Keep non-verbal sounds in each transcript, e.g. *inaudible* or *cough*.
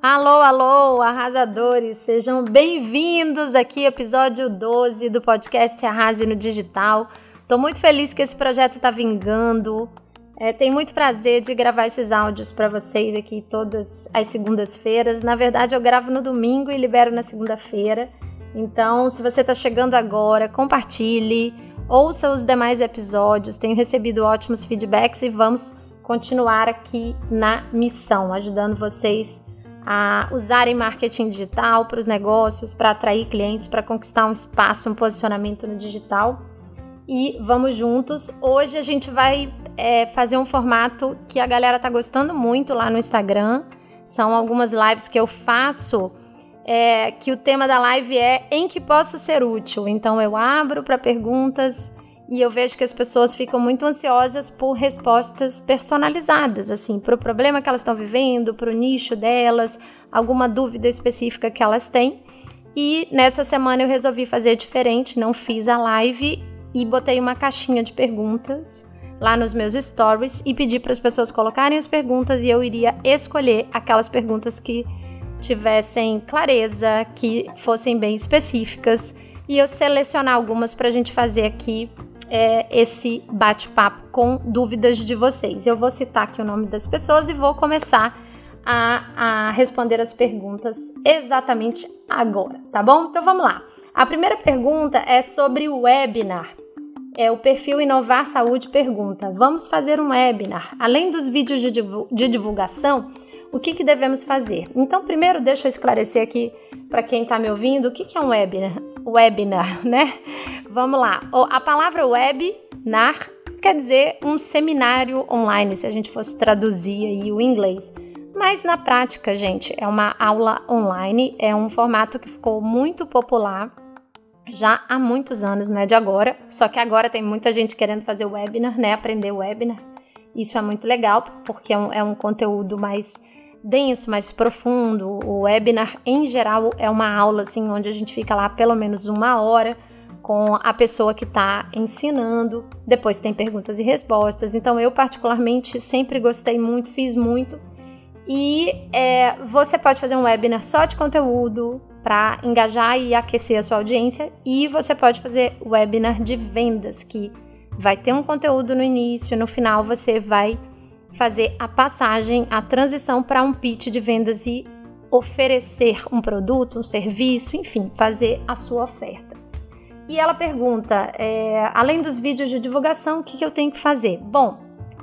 Alô, alô, arrasadores! Sejam bem-vindos aqui, episódio 12 do podcast Arrase no Digital. Tô muito feliz que esse projeto está vingando. É, tenho muito prazer de gravar esses áudios para vocês aqui todas as segundas-feiras. Na verdade, eu gravo no domingo e libero na segunda-feira. Então, se você está chegando agora, compartilhe, ouça os demais episódios. Tenho recebido ótimos feedbacks e vamos continuar aqui na missão, ajudando vocês a usarem marketing digital para os negócios, para atrair clientes, para conquistar um espaço, um posicionamento no digital. E vamos juntos. Hoje a gente vai é, fazer um formato que a galera tá gostando muito lá no Instagram. São algumas lives que eu faço. É, que o tema da live é em que posso ser útil. Então eu abro para perguntas e eu vejo que as pessoas ficam muito ansiosas por respostas personalizadas, assim, para o problema que elas estão vivendo, para o nicho delas, alguma dúvida específica que elas têm. E nessa semana eu resolvi fazer diferente, não fiz a live e botei uma caixinha de perguntas lá nos meus stories e pedi para as pessoas colocarem as perguntas e eu iria escolher aquelas perguntas que tivessem clareza, que fossem bem específicas e eu selecionar algumas para a gente fazer aqui é, esse bate-papo com dúvidas de vocês. Eu vou citar aqui o nome das pessoas e vou começar a, a responder as perguntas exatamente agora, tá bom? Então vamos lá. A primeira pergunta é sobre o webinar. É o perfil Inovar Saúde pergunta: Vamos fazer um webinar. Além dos vídeos de divulgação, o que, que devemos fazer? Então, primeiro, deixa eu esclarecer aqui para quem está me ouvindo o que, que é um webinar webinar, *laughs* né? Vamos lá. A palavra webinar quer dizer um seminário online, se a gente fosse traduzir aí o inglês. Mas na prática, gente, é uma aula online, é um formato que ficou muito popular já há muitos anos, não é de agora. Só que agora tem muita gente querendo fazer webinar, né? Aprender webinar. Isso é muito legal, porque é um, é um conteúdo mais denso, mais profundo. O webinar, em geral, é uma aula assim onde a gente fica lá pelo menos uma hora com a pessoa que está ensinando. Depois tem perguntas e respostas. Então, eu particularmente sempre gostei muito, fiz muito. E é, você pode fazer um webinar só de conteúdo para engajar e aquecer a sua audiência, e você pode fazer webinar de vendas que vai ter um conteúdo no início, no final você vai fazer a passagem, a transição para um pitch de vendas e oferecer um produto, um serviço, enfim, fazer a sua oferta. E ela pergunta: é, além dos vídeos de divulgação, o que, que eu tenho que fazer? Bom,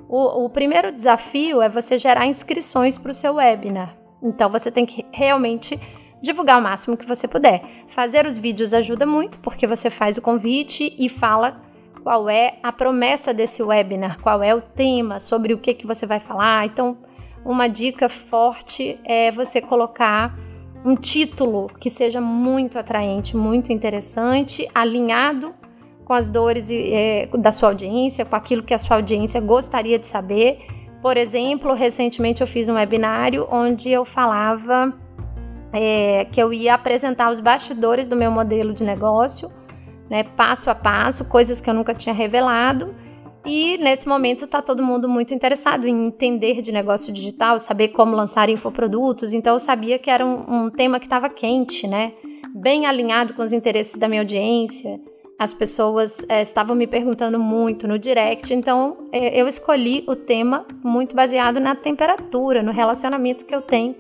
o, o primeiro desafio é você gerar inscrições para o seu webinar. Então você tem que realmente divulgar o máximo que você puder. Fazer os vídeos ajuda muito, porque você faz o convite e fala qual é a promessa desse webinar, qual é o tema, sobre o que, que você vai falar. Então, uma dica forte é você colocar um título que seja muito atraente, muito interessante, alinhado com as dores é, da sua audiência, com aquilo que a sua audiência gostaria de saber. Por exemplo, recentemente eu fiz um webinário onde eu falava é, que eu ia apresentar os bastidores do meu modelo de negócio né, passo a passo, coisas que eu nunca tinha revelado. E nesse momento está todo mundo muito interessado em entender de negócio digital, saber como lançar infoprodutos. Então eu sabia que era um, um tema que estava quente, né? Bem alinhado com os interesses da minha audiência. As pessoas é, estavam me perguntando muito no direct, então é, eu escolhi o tema muito baseado na temperatura, no relacionamento que eu tenho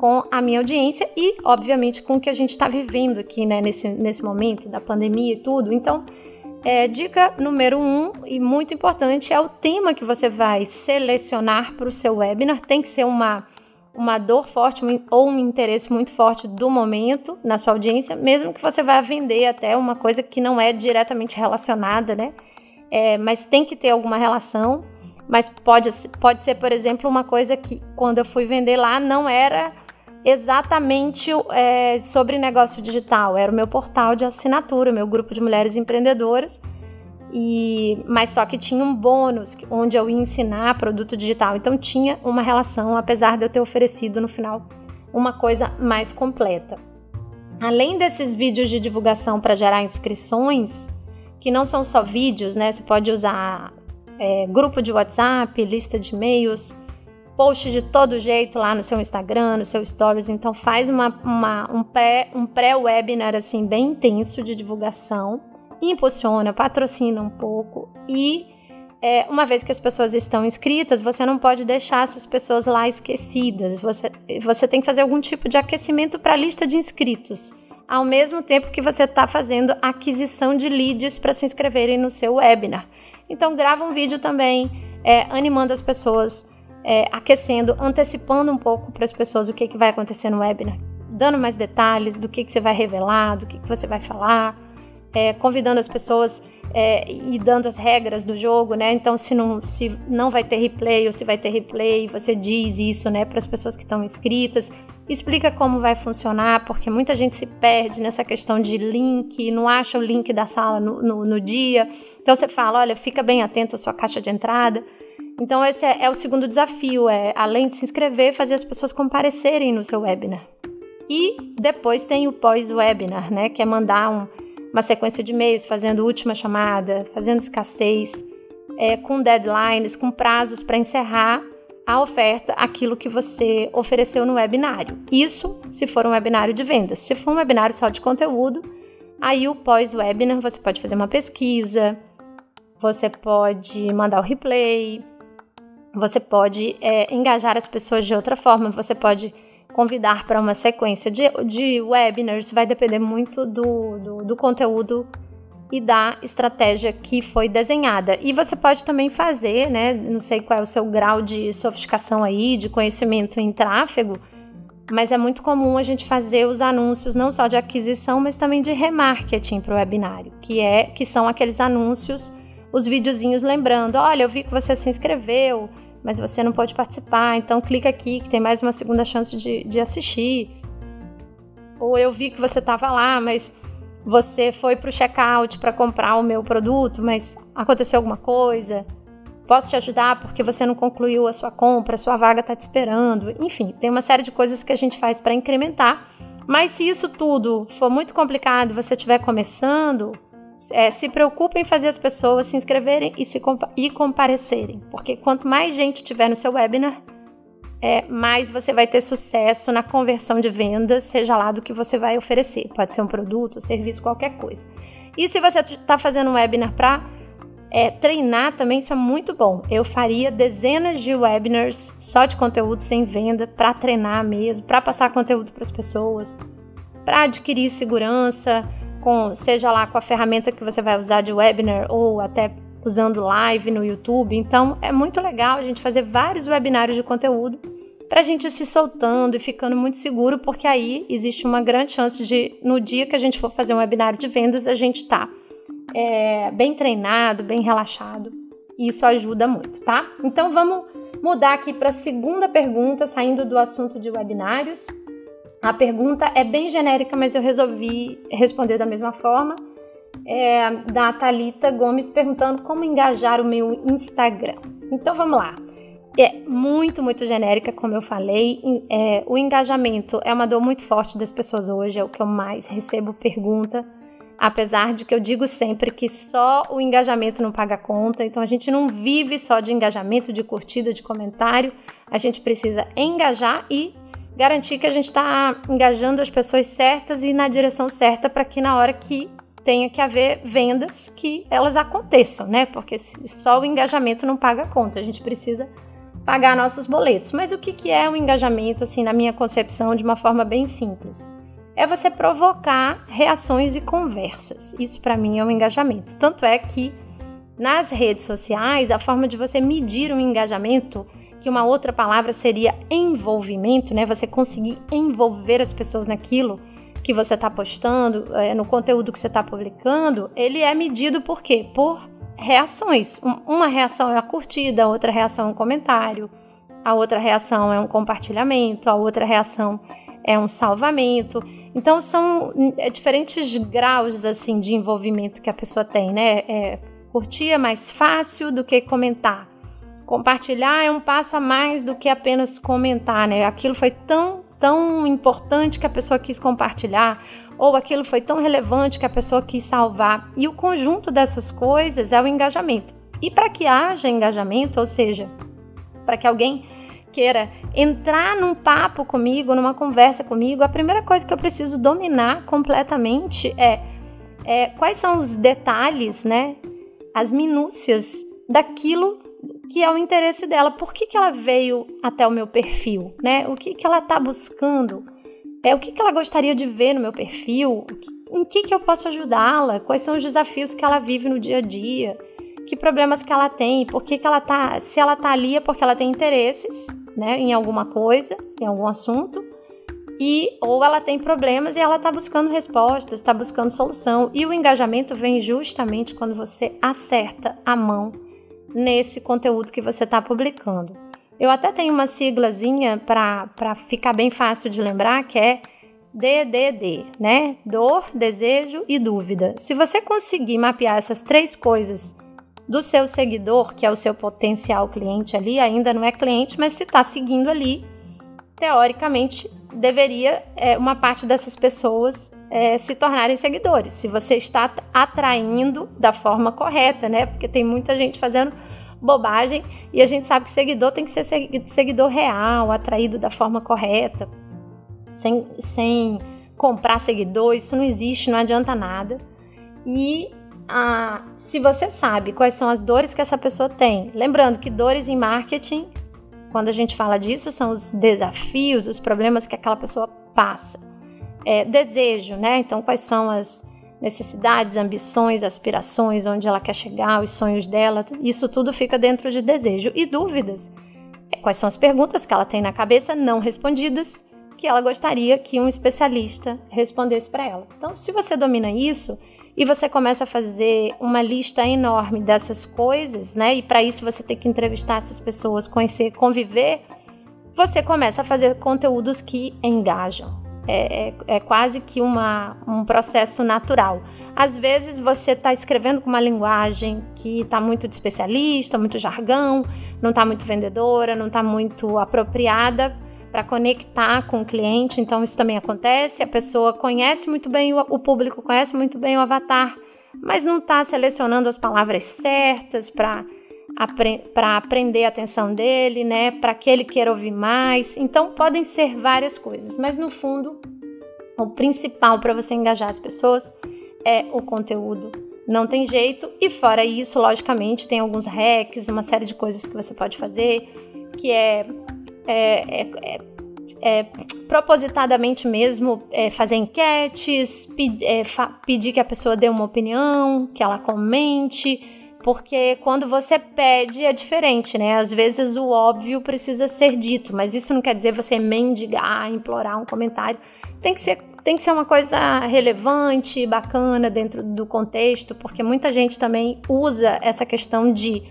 com a minha audiência e, obviamente, com o que a gente está vivendo aqui, né, nesse, nesse momento da pandemia e tudo. Então, é, dica número um e muito importante é o tema que você vai selecionar para o seu webinar. Tem que ser uma, uma dor forte ou um interesse muito forte do momento na sua audiência, mesmo que você vá vender até uma coisa que não é diretamente relacionada, né? É, mas tem que ter alguma relação. Mas pode, pode ser, por exemplo, uma coisa que quando eu fui vender lá não era exatamente é, sobre negócio digital. Era o meu portal de assinatura, meu grupo de mulheres empreendedoras. E, mas só que tinha um bônus onde eu ia ensinar produto digital. Então tinha uma relação, apesar de eu ter oferecido no final uma coisa mais completa. Além desses vídeos de divulgação para gerar inscrições, que não são só vídeos, né? Você pode usar é, grupo de WhatsApp, lista de e-mails, post de todo jeito lá no seu Instagram, no seu Stories. Então faz uma, uma, um pré um pré-webinar assim bem intenso de divulgação, impulsiona, patrocina um pouco e é, uma vez que as pessoas estão inscritas, você não pode deixar essas pessoas lá esquecidas. Você, você tem que fazer algum tipo de aquecimento para a lista de inscritos, ao mesmo tempo que você está fazendo aquisição de leads para se inscreverem no seu webinar. Então grava um vídeo também, é, animando as pessoas é, aquecendo, antecipando um pouco para as pessoas o que, que vai acontecer no webinar, dando mais detalhes do que, que você vai revelar, do que, que você vai falar, é, convidando as pessoas é, e dando as regras do jogo, né? Então, se não, se não vai ter replay ou se vai ter replay, você diz isso, né, para as pessoas que estão inscritas. Explica como vai funcionar, porque muita gente se perde nessa questão de link, não acha o link da sala no, no, no dia. Então, você fala: olha, fica bem atento à sua caixa de entrada então, esse é, é o segundo desafio: é além de se inscrever, fazer as pessoas comparecerem no seu webinar. E depois tem o pós-webinar, né? Que é mandar um, uma sequência de e-mails fazendo última chamada, fazendo escassez, é, com deadlines, com prazos para encerrar a oferta, aquilo que você ofereceu no webinário. Isso se for um webinário de vendas. Se for um webinário só de conteúdo, aí o pós-webinar você pode fazer uma pesquisa, você pode mandar o replay, você pode é, engajar as pessoas de outra forma, você pode convidar para uma sequência de, de webinars, vai depender muito do, do, do conteúdo e da estratégia que foi desenhada. E você pode também fazer, né? Não sei qual é o seu grau de sofisticação aí, de conhecimento em tráfego, mas é muito comum a gente fazer os anúncios não só de aquisição, mas também de remarketing para o webinário, que é que são aqueles anúncios os videozinhos lembrando: olha, eu vi que você se inscreveu, mas você não pode participar, então clica aqui que tem mais uma segunda chance de, de assistir. Ou eu vi que você estava lá, mas você foi para o checkout para comprar o meu produto, mas aconteceu alguma coisa. Posso te ajudar porque você não concluiu a sua compra, a sua vaga está te esperando. Enfim, tem uma série de coisas que a gente faz para incrementar. Mas se isso tudo for muito complicado, você estiver começando, é, se preocupe em fazer as pessoas se inscreverem e, se compa e comparecerem, porque quanto mais gente tiver no seu webinar, é, mais você vai ter sucesso na conversão de vendas, seja lá do que você vai oferecer. Pode ser um produto, um serviço, qualquer coisa. E se você está fazendo um webinar para é, treinar também, isso é muito bom. Eu faria dezenas de webinars só de conteúdo sem venda para treinar mesmo, para passar conteúdo para as pessoas, para adquirir segurança com seja lá com a ferramenta que você vai usar de webinar ou até usando live no YouTube. Então é muito legal a gente fazer vários webinários de conteúdo para a gente se soltando e ficando muito seguro, porque aí existe uma grande chance de no dia que a gente for fazer um webinário de vendas a gente tá é, bem treinado, bem relaxado. E isso ajuda muito, tá? Então vamos mudar aqui para a segunda pergunta, saindo do assunto de webinários. A pergunta é bem genérica, mas eu resolvi responder da mesma forma. É da Talita Gomes perguntando como engajar o meu Instagram. Então vamos lá. É muito, muito genérica, como eu falei. É, o engajamento é uma dor muito forte das pessoas hoje, é o que eu mais recebo pergunta. Apesar de que eu digo sempre que só o engajamento não paga conta, então a gente não vive só de engajamento, de curtida, de comentário. A gente precisa engajar e garantir que a gente está engajando as pessoas certas e na direção certa para que na hora que tenha que haver vendas que elas aconteçam, né? Porque só o engajamento não paga a conta, a gente precisa pagar nossos boletos. Mas o que, que é um engajamento, assim, na minha concepção, de uma forma bem simples? É você provocar reações e conversas. Isso para mim é um engajamento. Tanto é que nas redes sociais, a forma de você medir um engajamento que uma outra palavra seria envolvimento, né? Você conseguir envolver as pessoas naquilo que você está postando, é, no conteúdo que você está publicando, ele é medido por quê? Por reações. Uma reação é a curtida, a outra reação é um comentário, a outra reação é um compartilhamento, a outra reação é um salvamento. Então são é, diferentes graus assim de envolvimento que a pessoa tem, né? É, curtir é mais fácil do que comentar. Compartilhar é um passo a mais do que apenas comentar, né? Aquilo foi tão, tão importante que a pessoa quis compartilhar, ou aquilo foi tão relevante que a pessoa quis salvar. E o conjunto dessas coisas é o engajamento. E para que haja engajamento, ou seja, para que alguém queira entrar num papo comigo, numa conversa comigo, a primeira coisa que eu preciso dominar completamente é, é quais são os detalhes, né? As minúcias daquilo que é o interesse dela. Por que, que ela veio até o meu perfil, né? O que, que ela está buscando? É o que, que ela gostaria de ver no meu perfil? Em que, que eu posso ajudá-la? Quais são os desafios que ela vive no dia a dia? Que problemas que ela tem? Por que, que ela tá? Se ela tá ali é porque ela tem interesses, né? Em alguma coisa, em algum assunto. E ou ela tem problemas e ela está buscando respostas, está buscando solução. E o engajamento vem justamente quando você acerta a mão nesse conteúdo que você está publicando. Eu até tenho uma siglazinha para ficar bem fácil de lembrar, que é DDD, né? Dor, desejo e dúvida. Se você conseguir mapear essas três coisas do seu seguidor, que é o seu potencial cliente ali, ainda não é cliente, mas se está seguindo ali, teoricamente deveria é, uma parte dessas pessoas é, se tornarem seguidores. Se você está atraindo da forma correta, né? Porque tem muita gente fazendo bobagem e a gente sabe que seguidor tem que ser seguidor real, atraído da forma correta, sem, sem comprar seguidor, isso não existe, não adianta nada. E se você sabe quais são as dores que essa pessoa tem, lembrando que dores em marketing, quando a gente fala disso, são os desafios, os problemas que aquela pessoa passa. É, desejo, né? Então, quais são as necessidades, ambições, aspirações, onde ela quer chegar, os sonhos dela, isso tudo fica dentro de desejo. E dúvidas. É, quais são as perguntas que ela tem na cabeça não respondidas que ela gostaria que um especialista respondesse para ela. Então, se você domina isso e você começa a fazer uma lista enorme dessas coisas, né? E para isso você tem que entrevistar essas pessoas, conhecer, conviver, você começa a fazer conteúdos que engajam é, é, é quase que uma, um processo natural. Às vezes você está escrevendo com uma linguagem que está muito de especialista, muito jargão, não está muito vendedora, não está muito apropriada para conectar com o cliente, então isso também acontece. A pessoa conhece muito bem o, o público, conhece muito bem o avatar, mas não está selecionando as palavras certas para para aprender a atenção dele, né? Para que ele queira ouvir mais. Então podem ser várias coisas, mas no fundo, o principal para você engajar as pessoas é o conteúdo. Não tem jeito, e fora isso, logicamente, tem alguns hacks, uma série de coisas que você pode fazer, que é, é, é, é, é propositadamente mesmo é, fazer enquetes, é, pedir que a pessoa dê uma opinião, que ela comente porque quando você pede é diferente, né? Às vezes o óbvio precisa ser dito, mas isso não quer dizer você mendigar, implorar um comentário. Tem que ser, tem que ser uma coisa relevante, bacana dentro do contexto, porque muita gente também usa essa questão de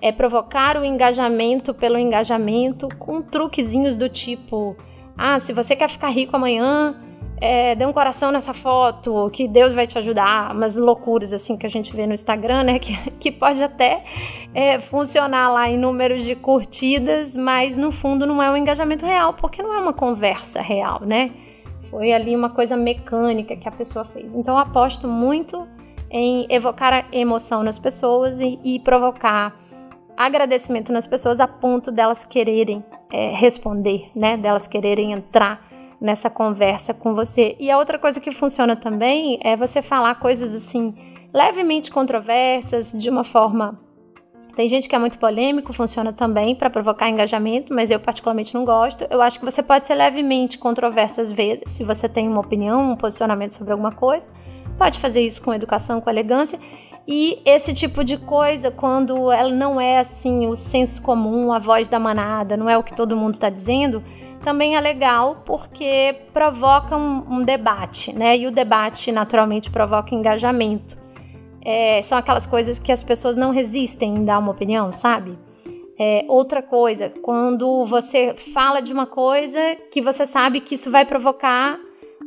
é, provocar o engajamento pelo engajamento com truquezinhos do tipo: ah, se você quer ficar rico amanhã, é, dê um coração nessa foto, que Deus vai te ajudar, umas loucuras assim que a gente vê no Instagram, né? *laughs* Que, que pode até é, funcionar lá em números de curtidas, mas no fundo não é um engajamento real, porque não é uma conversa real, né? Foi ali uma coisa mecânica que a pessoa fez. Então eu aposto muito em evocar a emoção nas pessoas e, e provocar agradecimento nas pessoas a ponto delas quererem é, responder, né? Delas quererem entrar nessa conversa com você. E a outra coisa que funciona também é você falar coisas assim levemente controversas de uma forma tem gente que é muito polêmico, funciona também para provocar engajamento, mas eu particularmente não gosto. Eu acho que você pode ser levemente controverso às vezes, se você tem uma opinião, um posicionamento sobre alguma coisa. Pode fazer isso com educação, com elegância. E esse tipo de coisa, quando ela não é assim o senso comum, a voz da manada, não é o que todo mundo está dizendo, também é legal porque provoca um, um, debate, né? E o debate naturalmente provoca engajamento. É, são aquelas coisas que as pessoas não resistem em dar uma opinião, sabe? É, outra coisa, quando você fala de uma coisa que você sabe que isso vai provocar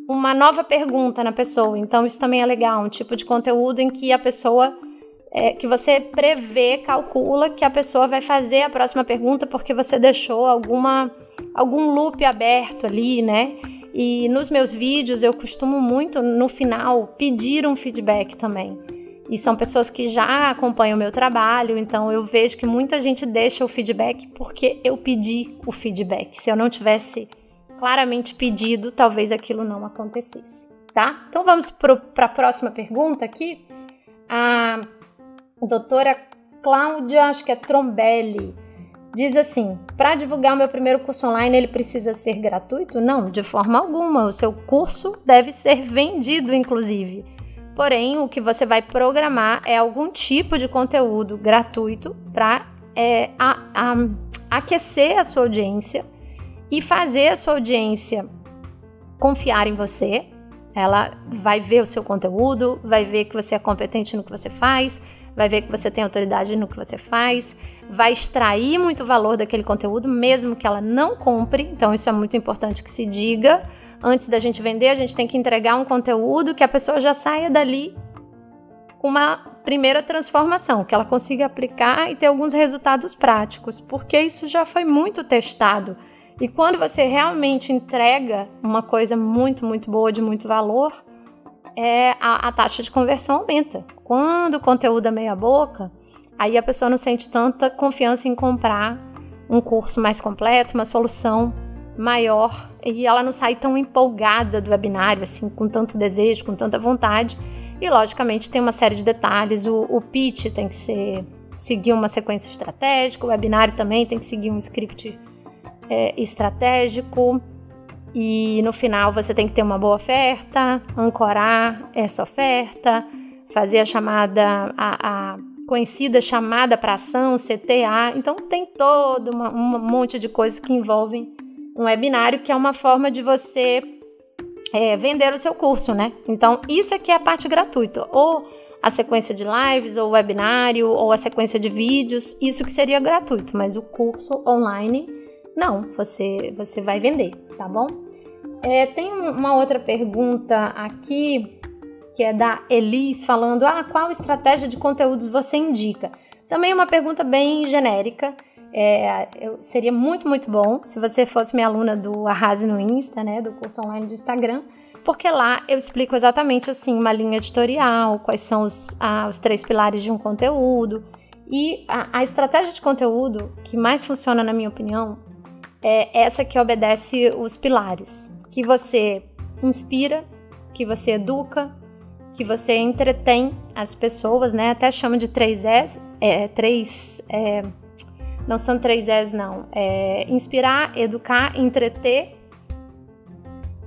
uma nova pergunta na pessoa. Então, isso também é legal, um tipo de conteúdo em que a pessoa. É, que você prevê, calcula que a pessoa vai fazer a próxima pergunta porque você deixou alguma algum loop aberto ali, né? E nos meus vídeos eu costumo muito, no final, pedir um feedback também. e são pessoas que já acompanham o meu trabalho, então eu vejo que muita gente deixa o feedback porque eu pedi o feedback. Se eu não tivesse claramente pedido, talvez aquilo não acontecesse, tá? Então vamos para a próxima pergunta aqui. A doutora Cláudia, acho que é Trombelli, diz assim: para divulgar o meu primeiro curso online, ele precisa ser gratuito? Não, de forma alguma. O seu curso deve ser vendido, inclusive. Porém, o que você vai programar é algum tipo de conteúdo gratuito para é, aquecer a sua audiência e fazer a sua audiência confiar em você. Ela vai ver o seu conteúdo, vai ver que você é competente no que você faz, vai ver que você tem autoridade no que você faz, vai extrair muito valor daquele conteúdo, mesmo que ela não compre. Então, isso é muito importante que se diga antes da gente vender, a gente tem que entregar um conteúdo que a pessoa já saia dali com uma primeira transformação, que ela consiga aplicar e ter alguns resultados práticos, porque isso já foi muito testado. E quando você realmente entrega uma coisa muito, muito boa, de muito valor, é a, a taxa de conversão aumenta. Quando o conteúdo é meia boca, aí a pessoa não sente tanta confiança em comprar um curso mais completo, uma solução maior e ela não sai tão empolgada do webinário, assim, com tanto desejo, com tanta vontade. E logicamente tem uma série de detalhes. O, o pitch tem que ser seguir uma sequência estratégica, o webinário também tem que seguir um script é, estratégico. E no final você tem que ter uma boa oferta, ancorar essa oferta, fazer a chamada, a, a conhecida chamada para ação, CTA. Então tem todo uma, um monte de coisas que envolvem um webinário, que é uma forma de você é, vender o seu curso, né? Então, isso aqui é a parte gratuita. Ou a sequência de lives, ou webinário, ou a sequência de vídeos, isso que seria gratuito, mas o curso online, não, você, você vai vender, tá bom? É, tem uma outra pergunta aqui, que é da Elis, falando: ah, qual estratégia de conteúdos você indica? Também uma pergunta bem genérica. É, eu, seria muito, muito bom se você fosse minha aluna do Arrase no Insta, né, do curso online do Instagram, porque lá eu explico exatamente assim uma linha editorial, quais são os, ah, os três pilares de um conteúdo. E a, a estratégia de conteúdo que mais funciona, na minha opinião, é essa que obedece os pilares. Que você inspira, que você educa, que você entretém as pessoas, né? Até chama de três S, é, três é, não são três S, não. É inspirar, educar, entreter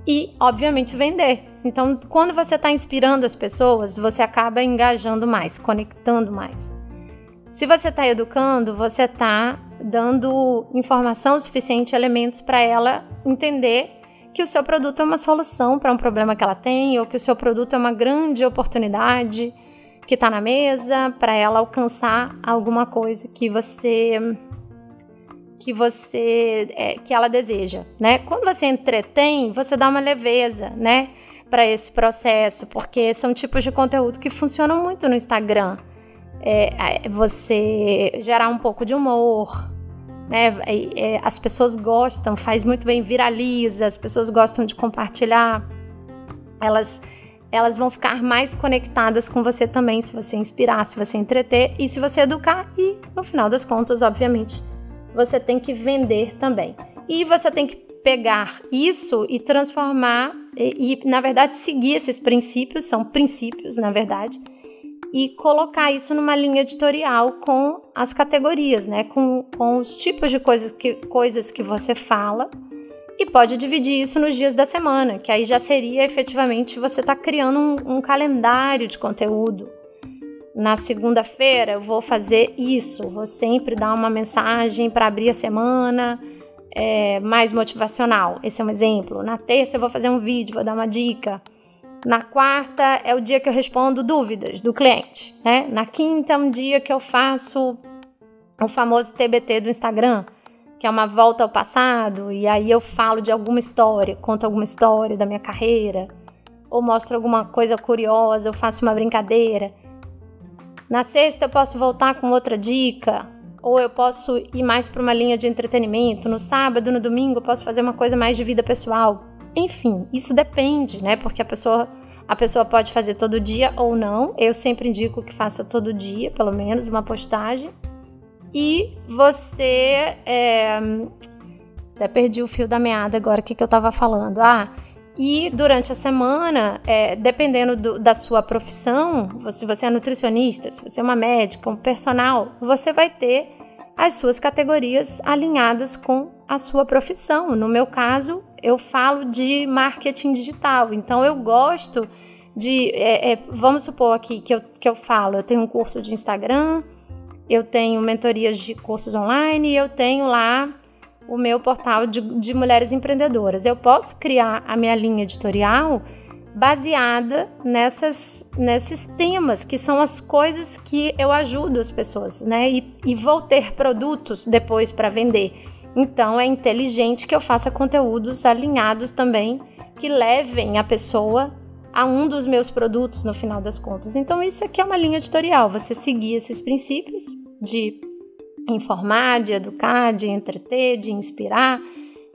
e, obviamente, vender. Então, quando você está inspirando as pessoas, você acaba engajando mais, conectando mais. Se você está educando, você está dando informação suficiente, elementos para ela entender que o seu produto é uma solução para um problema que ela tem, ou que o seu produto é uma grande oportunidade que está na mesa para ela alcançar alguma coisa que você que você é, que ela deseja, né? Quando você entretém, você dá uma leveza, né, para esse processo, porque são tipos de conteúdo que funcionam muito no Instagram. É, é você gerar um pouco de humor, né? É, as pessoas gostam, faz muito bem, viraliza, as pessoas gostam de compartilhar. Elas elas vão ficar mais conectadas com você também, se você inspirar, se você entreter e se você educar. E no final das contas, obviamente, você tem que vender também. E você tem que pegar isso e transformar e, e, na verdade seguir esses princípios, são princípios, na verdade, e colocar isso numa linha editorial com as categorias, né? Com, com os tipos de coisas que, coisas que você fala e pode dividir isso nos dias da semana, que aí já seria efetivamente você tá criando um, um calendário de conteúdo na segunda-feira eu vou fazer isso, vou sempre dar uma mensagem para abrir a semana é, mais motivacional. Esse é um exemplo. Na terça eu vou fazer um vídeo, vou dar uma dica. Na quarta é o dia que eu respondo dúvidas do cliente. Né? Na quinta é um dia que eu faço o famoso TBT do Instagram, que é uma volta ao passado, e aí eu falo de alguma história, conto alguma história da minha carreira, ou mostro alguma coisa curiosa, eu faço uma brincadeira. Na sexta eu posso voltar com outra dica, ou eu posso ir mais para uma linha de entretenimento. No sábado, no domingo, eu posso fazer uma coisa mais de vida pessoal. Enfim, isso depende, né? Porque a pessoa A pessoa pode fazer todo dia ou não. Eu sempre indico que faça todo dia, pelo menos uma postagem. E você. É... Até perdi o fio da meada agora, o que, que eu estava falando. Ah, e durante a semana, é, dependendo do, da sua profissão, se você é nutricionista, se você é uma médica, um personal, você vai ter as suas categorias alinhadas com a sua profissão. No meu caso, eu falo de marketing digital, então eu gosto de. É, é, vamos supor aqui que eu, que eu falo, eu tenho um curso de Instagram, eu tenho mentorias de cursos online, eu tenho lá o meu portal de, de mulheres empreendedoras. Eu posso criar a minha linha editorial baseada nessas, nesses temas, que são as coisas que eu ajudo as pessoas, né? E, e vou ter produtos depois para vender. Então é inteligente que eu faça conteúdos alinhados também que levem a pessoa a um dos meus produtos no final das contas. Então isso aqui é uma linha editorial, você seguir esses princípios de informar, de educar, de entreter, de inspirar,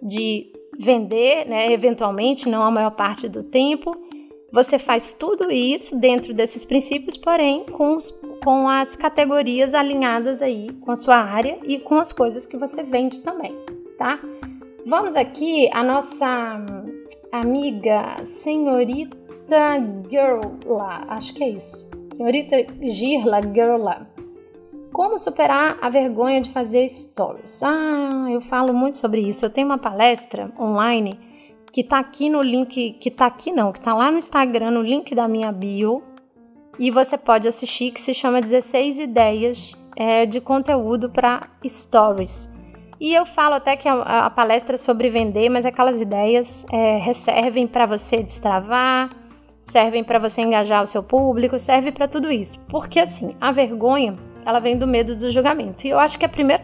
de vender, né, eventualmente, não a maior parte do tempo. Você faz tudo isso dentro desses princípios, porém com, os, com as categorias alinhadas aí com a sua área e com as coisas que você vende também, tá? Vamos aqui a nossa amiga senhorita Girla, acho que é isso. Senhorita Girla Girla como superar a vergonha de fazer stories? Ah, eu falo muito sobre isso. Eu tenho uma palestra online que tá aqui no link, que tá aqui não, que tá lá no Instagram, no link da minha bio. E você pode assistir, que se chama 16 ideias é, de conteúdo para stories. E eu falo até que a, a, palestra é sobre vender, mas aquelas ideias é, servem para você destravar, servem para você engajar o seu público, serve para tudo isso. Porque assim, a vergonha ela vem do medo do julgamento. E eu acho que a primeira,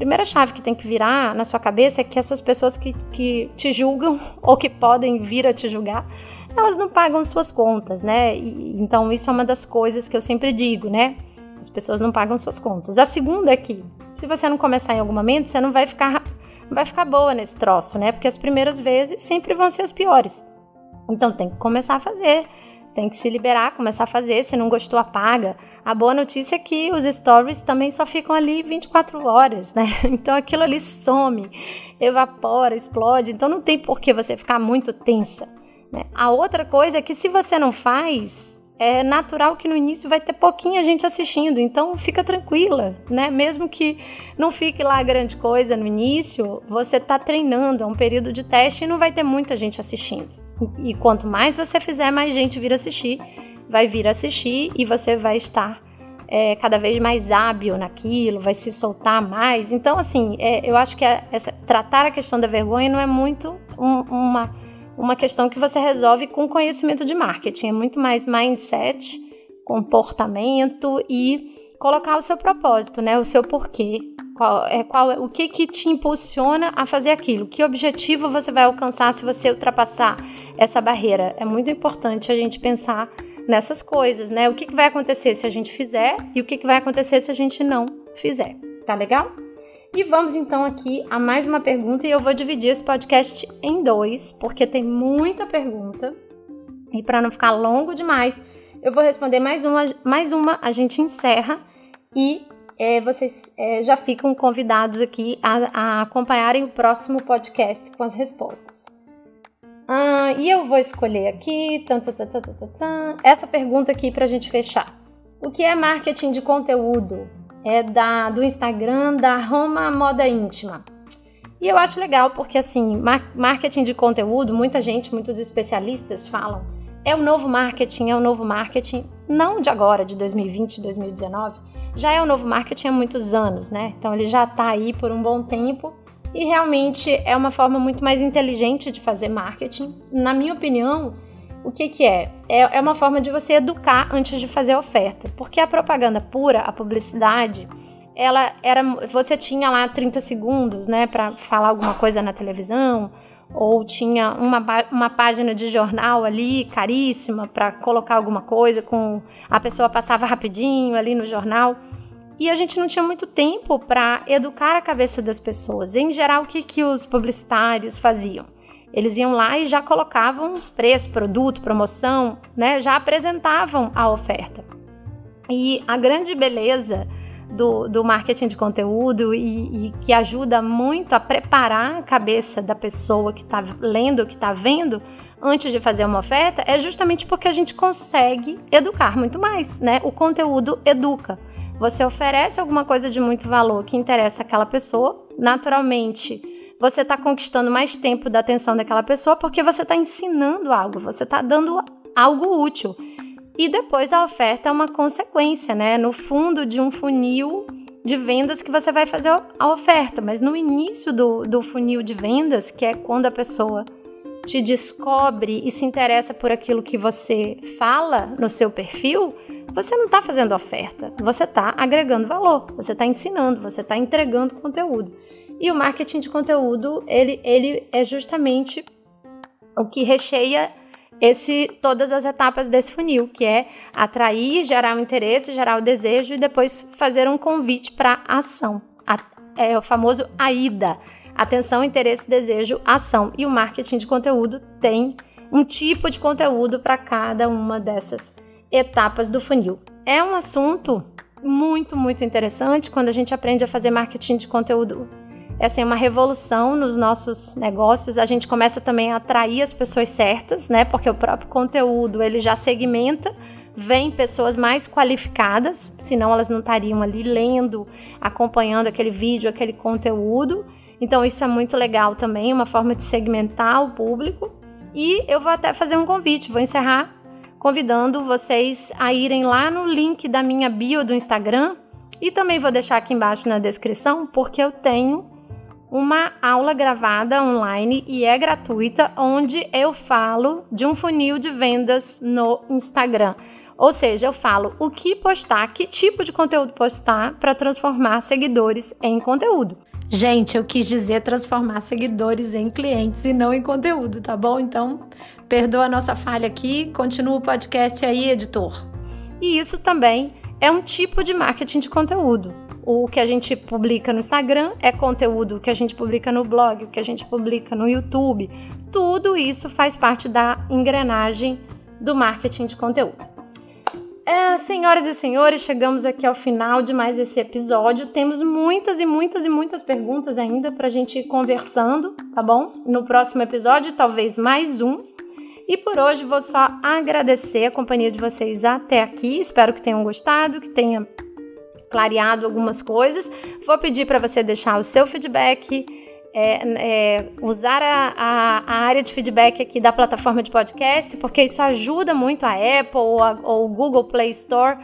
primeira chave que tem que virar na sua cabeça é que essas pessoas que, que te julgam *laughs* ou que podem vir a te julgar, elas não pagam suas contas, né? E, então isso é uma das coisas que eu sempre digo, né? As pessoas não pagam suas contas. A segunda é que, se você não começar em algum momento, você não vai ficar, não vai ficar boa nesse troço, né? Porque as primeiras vezes sempre vão ser as piores. Então tem que começar a fazer, tem que se liberar, começar a fazer. Se não gostou, apaga. A boa notícia é que os stories também só ficam ali 24 horas, né? *laughs* Então aquilo ali some, evapora, explode. Então não tem por que você ficar muito tensa. Né? A outra coisa é que se você não faz, é natural que no início vai ter pouquinha gente assistindo, então fica tranquila, né? Mesmo que não fique lá grande coisa no início, você está treinando, é um período de teste e não vai ter muita gente assistindo. E quanto mais você fizer, mais gente vir assistir vai vir assistir e você vai estar é, cada vez mais hábil naquilo, vai se soltar mais. Então, assim, é, eu acho que é, essa, tratar a questão da vergonha não é muito um, uma, uma questão que você resolve com conhecimento de marketing, é muito mais mindset, comportamento e colocar o seu propósito, né? O seu porquê. Qual é, qual o que, que te impulsiona a fazer aquilo? Que objetivo você vai alcançar se você ultrapassar essa barreira? É muito importante a gente pensar nessas coisas, né? O que, que vai acontecer se a gente fizer e o que, que vai acontecer se a gente não fizer. Tá legal? E vamos então aqui a mais uma pergunta e eu vou dividir esse podcast em dois, porque tem muita pergunta. E para não ficar longo demais, eu vou responder mais uma, mais uma a gente encerra e é, vocês é, já ficam convidados aqui a, a acompanharem o próximo podcast com as respostas. Ah, e eu vou escolher aqui essa pergunta aqui para a gente fechar. O que é marketing de conteúdo? É da, do Instagram da Roma Moda Íntima. E eu acho legal porque, assim, marketing de conteúdo, muita gente, muitos especialistas falam, é o novo marketing, é o novo marketing, não de agora, de 2020, 2019, já é o novo marketing há muitos anos, né? Então ele já está aí por um bom tempo e realmente é uma forma muito mais inteligente de fazer marketing. Na minha opinião, o que, que é? é? É uma forma de você educar antes de fazer a oferta. Porque a propaganda pura, a publicidade, ela era. Você tinha lá 30 segundos, né, para falar alguma coisa na televisão, ou tinha uma, uma página de jornal ali caríssima para colocar alguma coisa com a pessoa passava rapidinho ali no jornal e a gente não tinha muito tempo para educar a cabeça das pessoas. Em geral, o que, que os publicitários faziam? Eles iam lá e já colocavam preço, produto, promoção, né? Já apresentavam a oferta. E a grande beleza do, do marketing de conteúdo e, e, que ajuda muito a preparar a cabeça da pessoa que está lendo, que está vendo, antes de fazer uma oferta, é justamente porque a gente consegue educar muito mais, né? O conteúdo educa. Você oferece alguma coisa de muito valor que interessa aquela pessoa, naturalmente você está conquistando mais tempo da atenção daquela pessoa porque você está ensinando algo, você está dando algo útil. E depois a oferta é uma consequência, né? No fundo de um funil de vendas que você vai fazer a oferta, mas no início do, do funil de vendas, que é quando a pessoa te descobre e se interessa por aquilo que você fala no seu perfil, você não está fazendo oferta, você está agregando valor, você está ensinando, você está entregando conteúdo. E o marketing de conteúdo, ele, ele é justamente o que recheia esse todas as etapas desse funil, que é atrair, gerar o interesse, gerar o desejo e depois fazer um convite para ação. A, é o famoso AIDA. Atenção, interesse, desejo, ação. E o marketing de conteúdo tem um tipo de conteúdo para cada uma dessas etapas do funil. É um assunto muito, muito interessante quando a gente aprende a fazer marketing de conteúdo é assim, uma revolução nos nossos negócios. A gente começa também a atrair as pessoas certas, né? Porque o próprio conteúdo ele já segmenta, vem pessoas mais qualificadas, senão elas não estariam ali lendo, acompanhando aquele vídeo, aquele conteúdo. Então isso é muito legal também, uma forma de segmentar o público. E eu vou até fazer um convite, vou encerrar convidando vocês a irem lá no link da minha bio do Instagram e também vou deixar aqui embaixo na descrição, porque eu tenho uma aula gravada online e é gratuita, onde eu falo de um funil de vendas no Instagram. Ou seja, eu falo o que postar, que tipo de conteúdo postar para transformar seguidores em conteúdo. Gente, eu quis dizer transformar seguidores em clientes e não em conteúdo, tá bom? Então, perdoa a nossa falha aqui, continua o podcast aí, editor. E isso também é um tipo de marketing de conteúdo o que a gente publica no Instagram é conteúdo que a gente publica no blog, o que a gente publica no YouTube. Tudo isso faz parte da engrenagem do marketing de conteúdo. É, senhoras e senhores, chegamos aqui ao final de mais esse episódio. Temos muitas e muitas e muitas perguntas ainda para a gente ir conversando, tá bom? No próximo episódio, talvez mais um. E por hoje vou só agradecer a companhia de vocês até aqui. Espero que tenham gostado, que tenha clareado algumas coisas. Vou pedir para você deixar o seu feedback, é, é, usar a, a, a, área de feedback aqui da plataforma de podcast, porque isso ajuda muito a Apple ou, a, ou o Google Play Store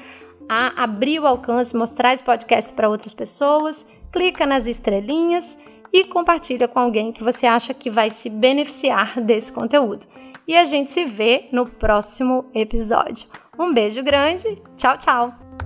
a abrir o alcance, mostrar esse podcast para outras pessoas. Clica nas estrelinhas e compartilha com alguém que você acha que vai se beneficiar desse conteúdo. E a gente se vê no próximo episódio. Um beijo grande, tchau, tchau!